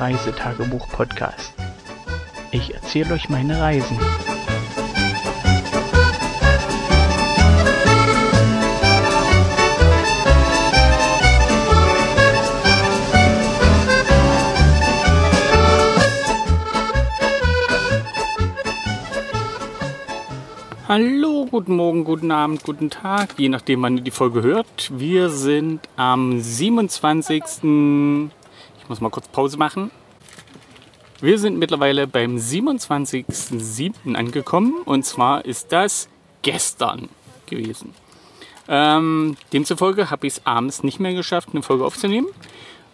Reisetagebuch-Podcast. Ich erzähle euch meine Reisen. Hallo, guten Morgen, guten Abend, guten Tag, je nachdem, wann ihr die Folge hört. Wir sind am 27. Ich muss mal kurz Pause machen. Wir sind mittlerweile beim 27.07. angekommen und zwar ist das gestern gewesen. Ähm, demzufolge habe ich es abends nicht mehr geschafft, eine Folge aufzunehmen,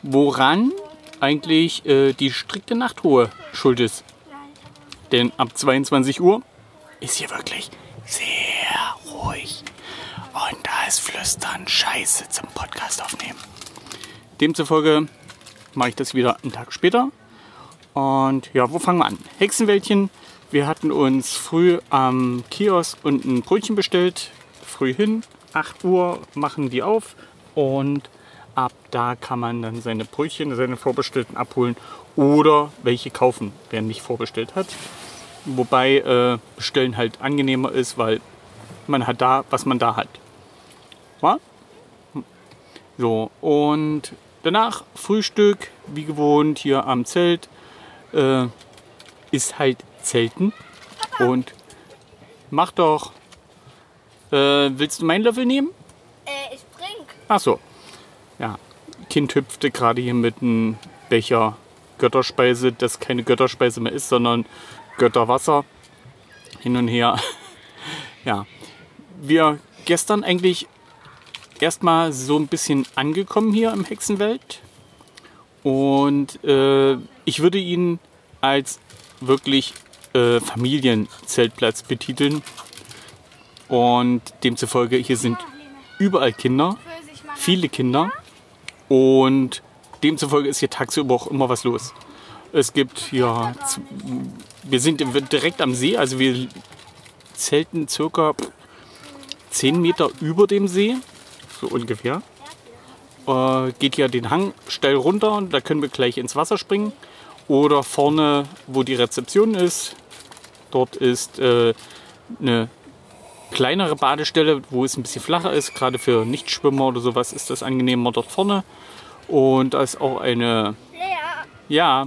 woran eigentlich äh, die strikte Nachtruhe schuld ist. Denn ab 22 Uhr ist hier wirklich sehr ruhig. Und da ist Flüstern scheiße zum Podcast aufnehmen. Demzufolge mache ich das wieder einen Tag später. Und ja, wo fangen wir an? Hexenwäldchen. Wir hatten uns früh am Kiosk und ein Brötchen bestellt. Früh hin, 8 Uhr machen die auf. Und ab da kann man dann seine Brötchen, seine vorbestellten abholen oder welche kaufen, wer nicht vorbestellt hat. Wobei äh, bestellen halt angenehmer ist, weil man hat da, was man da hat. Wa? So, und danach Frühstück, wie gewohnt, hier am Zelt. Äh, ist halt Zelten. Und mach doch. Äh, willst du meinen Löffel nehmen? Äh, ich trink. Ach so. Ja. Kind hüpfte gerade hier mit einem Becher Götterspeise, das keine Götterspeise mehr ist, sondern Götterwasser. Hin und her. Ja. Wir gestern eigentlich erstmal so ein bisschen angekommen hier im Hexenwelt. Und äh, ich würde ihn als wirklich äh, Familienzeltplatz betiteln. Und demzufolge, hier sind überall Kinder, viele Kinder. Und demzufolge ist hier tagsüber auch immer was los. Es gibt z- wir sind direkt am See, also wir zelten circa 10 Meter über dem See, so ungefähr. Äh, geht hier den Hang steil runter da können wir gleich ins Wasser springen. Oder vorne, wo die Rezeption ist, dort ist äh, eine kleinere Badestelle, wo es ein bisschen flacher ist. Gerade für Nichtschwimmer oder sowas ist das angenehmer dort vorne. Und da ist auch eine, ja,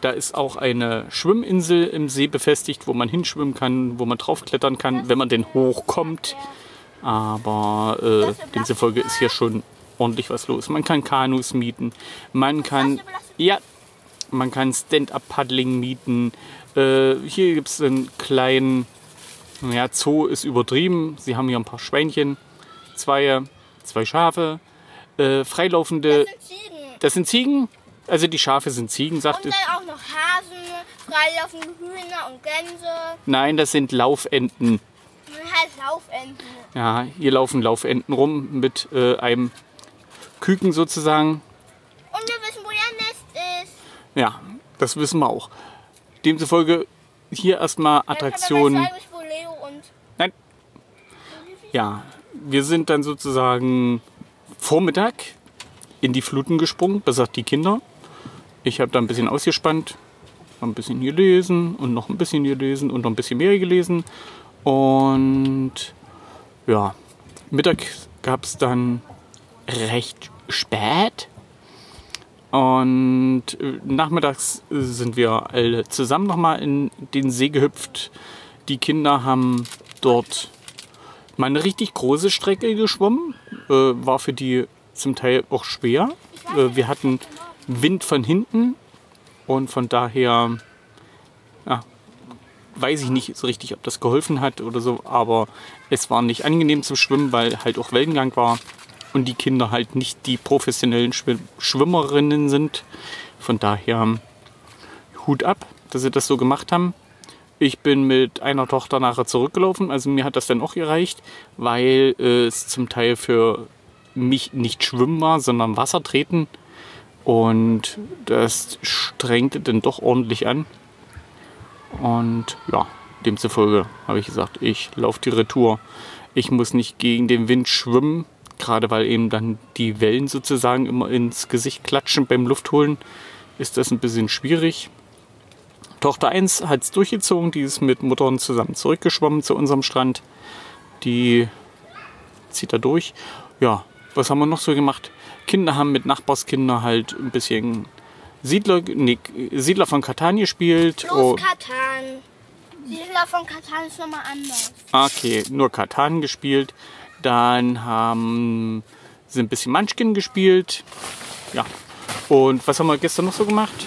da ist auch eine Schwimminsel im See befestigt, wo man hinschwimmen kann, wo man draufklettern kann, wenn man denn hochkommt. Aber äh, demzufolge ist hier schon ordentlich was los. Man kann Kanus mieten, man kann, ja, man kann Stand-up-Paddling mieten. Äh, hier gibt es einen kleinen, ja, Zoo ist übertrieben. Sie haben hier ein paar Schweinchen, zwei, zwei Schafe, äh, freilaufende. das sind Ziegen. Das sind Ziegen. Also die Schafe sind Ziegen, sagt Und es. dann auch noch Hasen, freilaufende Hühner und Gänse. Nein, das sind Laufenten. Halt Laufenten. Ja, hier laufen Laufenten rum mit äh, einem Küken sozusagen. Und wir wissen, wo ihr Nest ist. Ja, das wissen wir auch. Demzufolge hier erstmal Attraktionen. Nein. Ja, wir sind dann sozusagen Vormittag in die Fluten gesprungen, besagt die Kinder. Ich habe da ein bisschen ausgespannt, ein bisschen gelesen und noch ein bisschen gelesen und noch ein bisschen mehr gelesen. Und ja, Mittag gab es dann recht spät. Und äh, nachmittags sind wir alle zusammen nochmal in den See gehüpft. Die Kinder haben dort mal eine richtig große Strecke geschwommen. Äh, war für die zum Teil auch schwer. Äh, wir hatten Wind von hinten und von daher weiß ich nicht so richtig, ob das geholfen hat oder so, aber es war nicht angenehm zum Schwimmen, weil halt auch Wellengang war und die Kinder halt nicht die professionellen Schwimm Schwimmerinnen sind. Von daher Hut ab, dass sie das so gemacht haben. Ich bin mit einer Tochter nachher zurückgelaufen, also mir hat das dann auch gereicht, weil äh, es zum Teil für mich nicht Schwimmen war, sondern Wasser treten. Und das strengte dann doch ordentlich an. Und ja, demzufolge habe ich gesagt, ich laufe die Retour. Ich muss nicht gegen den Wind schwimmen, Gerade weil eben dann die Wellen sozusagen immer ins Gesicht klatschen beim Luftholen, ist das ein bisschen schwierig. Tochter 1 hat es durchgezogen, die ist mit Muttern zusammen zurückgeschwommen zu unserem Strand. Die zieht da durch. Ja, was haben wir noch so gemacht? Kinder haben mit Nachbarskindern halt ein bisschen Siedler, nee, Siedler von Katan gespielt. Bloß Oh, Katan. Siedler von Katan ist nochmal anders. okay, nur Katan gespielt. Dann haben sie ein bisschen Munchkin gespielt. Ja. Und was haben wir gestern noch so gemacht?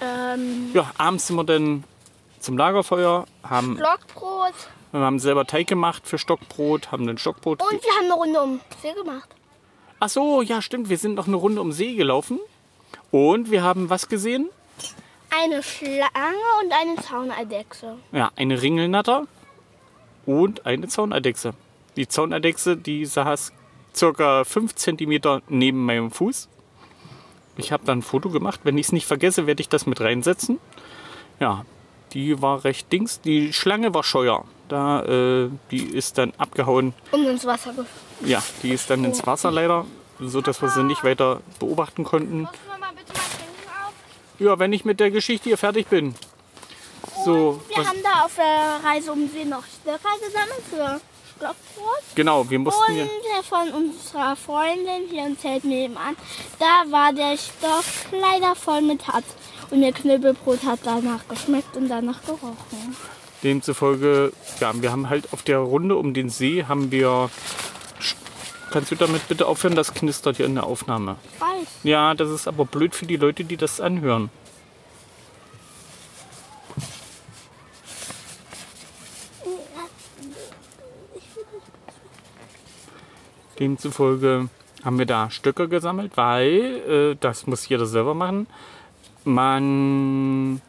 Ähm, Ja, abends sind wir dann zum Lagerfeuer, haben, Blockbrot. wir haben selber Teig gemacht für Stockbrot, haben dann Stockbrot. Und wir haben eine Runde um See gemacht. Ach so, ja, stimmt. Wir sind noch eine Runde um See gelaufen. Und wir haben was gesehen? Eine Schlange und eine Zauneidechse. Ja, eine Ringelnatter und eine Zaunadechse. Die Zaunadechse, die saß circa 5 cm neben meinem Fuß. Ich habe dann ein Foto gemacht. Wenn ich es nicht vergesse, werde ich das mit reinsetzen. Ja, die war recht dings. Die Schlange war scheuer. Da, äh, die ist dann abgehauen. Und ins Wasser gefallen. Ja, die ist dann ins Wasser leider, so dass wir sie nicht weiter beobachten konnten. Machst du mal bitte mal Trinken auf? Ja, wenn ich mit der Geschichte hier fertig bin. So, Wir was, haben da auf der Reise um See noch Stöcker gesammelt für Blockbrot. genau, wir mussten Und der von unserer Freundin hier im Zelt nebenan, da war der Stock leider voll mit Harz. Und ihr Knüppelbrot hat danach geschmeckt und danach gerochen. Demzufolge, ja, wir haben halt auf der Runde um den See haben wir. Kannst du damit bitte aufhören? Das knistert hier in der Aufnahme. Ich weiß. Ja, das ist aber blöd für die Leute, die das anhören. Demzufolge haben wir da Stöcke gesammelt, weil, äh, das muss jeder selber machen, man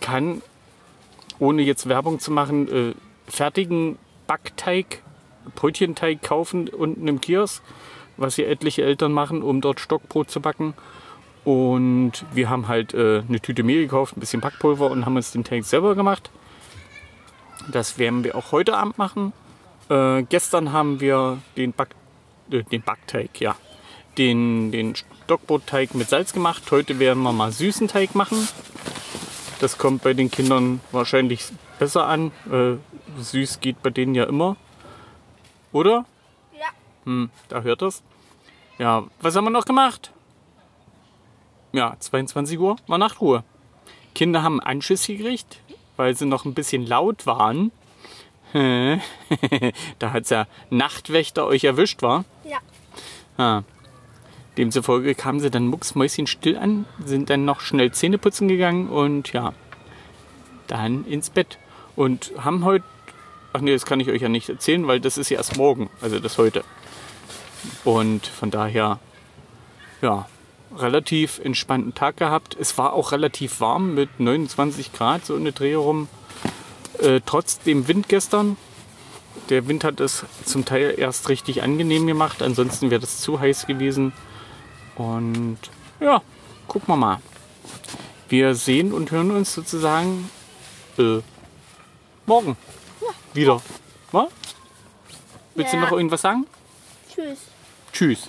kann, ohne jetzt Werbung zu machen, äh, fertigen Backteig, Brötchenteig kaufen unten im Kiosk, was hier etliche Eltern machen, um dort Stockbrot zu backen. Und wir haben halt äh, eine Tüte Mehl gekauft, ein bisschen Backpulver und haben uns den Teig selber gemacht. Das werden wir auch heute Abend machen. Äh, gestern haben wir den, Back, äh, den Backteig, ja, den, den Stockbrotteig mit Salz gemacht. Heute werden wir mal süßen Teig machen. Das kommt bei den Kindern wahrscheinlich besser an. Äh, süß geht bei denen ja immer. Oder? Ja. Hm, da hört es. Ja, was haben wir noch gemacht? Ja, 22 Uhr war Nachtruhe. Kinder haben Anschiss gekriegt, weil sie noch ein bisschen laut waren. da hat der Nachtwächter euch erwischt, war. Ja. Ah. Demzufolge kamen sie dann mucksmäuschenstill an, sind dann noch schnell Zähne putzen gegangen und ja, dann ins Bett. Und haben heute, ach nee, das kann ich euch ja nicht erzählen, weil das ist ja erst morgen, also das heute. Und von daher, ja, relativ entspannten Tag gehabt. Es war auch relativ warm mit 29 Grad, so in der Dreh rum. Äh, trotz dem Wind gestern. Der Wind hat es zum Teil erst richtig angenehm gemacht, ansonsten wäre das zu heiß gewesen. Und ja, gucken wir mal. Wir sehen und hören uns sozusagen äh, morgen wieder. Was? Willst Ja. du noch irgendwas sagen? Tschüss. Tschüss.